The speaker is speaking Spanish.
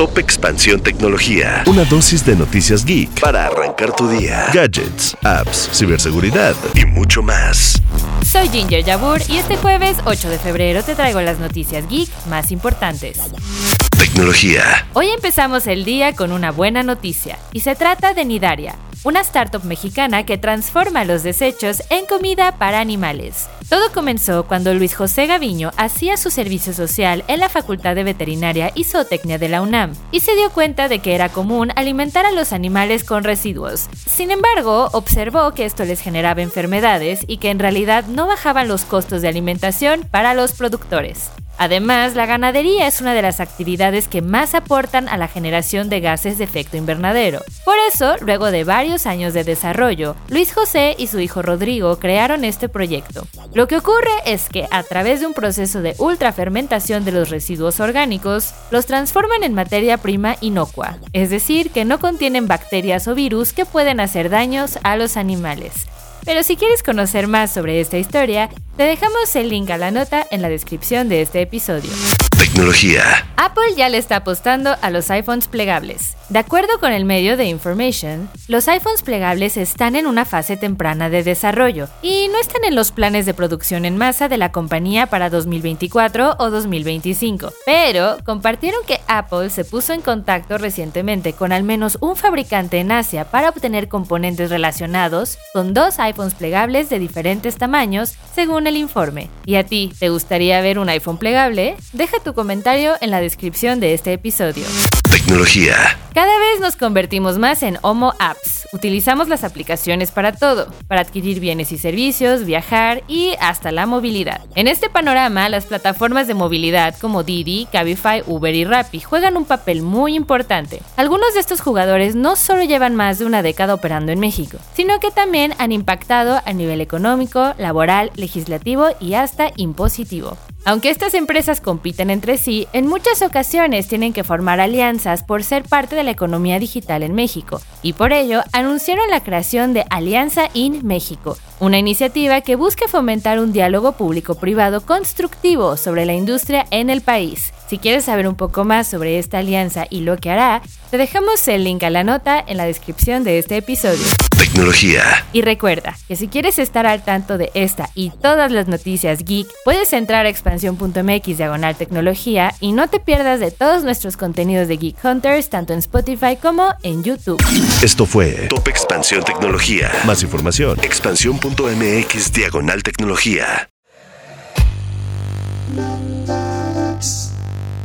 Top Expansión Tecnología. Una dosis de noticias geek para arrancar tu día. Gadgets, apps, ciberseguridad y mucho más. Soy Ginger Yabur y este jueves 8 de febrero te traigo las noticias geek más importantes. Tecnología. Hoy empezamos el día con una buena noticia y se trata de Nidaria, una startup mexicana que transforma los desechos en comida para animales. Todo comenzó cuando Luis José Gaviño hacía su servicio social en la Facultad de Veterinaria y Zootecnia de la UNAM y se dio cuenta de que era común alimentar a los animales con residuos. Sin embargo, observó que esto les generaba enfermedades y que en realidad no bajaban los costos de alimentación para los productores. Además, la ganadería es una de las actividades que más aportan a la generación de gases de efecto invernadero. Por eso, luego de varios años de desarrollo, Luis José y su hijo Rodrigo crearon este proyecto. Lo que ocurre es que a través de un proceso de ultrafermentación de los residuos orgánicos, los transforman en materia prima inocua, es decir, que no contienen bacterias o virus que pueden hacer daños a los animales. Pero si quieres conocer más sobre esta historia, te dejamos el link a la nota en la descripción de este episodio. Tecnología. Apple ya le está apostando a los iPhones plegables. De acuerdo con el medio de Information, los iPhones plegables están en una fase temprana de desarrollo y no están en los planes de producción en masa de la compañía para 2024 o 2025. Pero compartieron que Apple se puso en contacto recientemente con al menos un fabricante en Asia para obtener componentes relacionados con dos iPhones plegables de diferentes tamaños, según el informe. ¿Y a ti, te gustaría ver un iPhone plegable? Deja tu comentario en la descripción de este episodio. Tecnología. Cada vez nos convertimos más en Homo Apps. Utilizamos las aplicaciones para todo, para adquirir bienes y servicios, viajar y hasta la movilidad. En este panorama, las plataformas de movilidad como Didi, Cabify, Uber y Rappi juegan un papel muy importante. Algunos de estos jugadores no solo llevan más de una década operando en México, sino que también han impactado a nivel económico, laboral, legislativo y hasta impositivo. Aunque estas empresas compiten entre sí, en muchas ocasiones tienen que formar alianzas por ser parte de la economía digital en México, y por ello anunciaron la creación de Alianza in México, una iniciativa que busca fomentar un diálogo público-privado constructivo sobre la industria en el país. Si quieres saber un poco más sobre esta alianza y lo que hará, te dejamos el link a la nota en la descripción de este episodio. Tecnología. Y recuerda que si quieres estar al tanto de esta y todas las noticias geek, puedes entrar a expansión.mx diagonal tecnología y no te pierdas de todos nuestros contenidos de Geek Hunters tanto en Spotify como en YouTube. Esto fue Top Expansión Tecnología. Más información. Expansión.mx diagonal tecnología.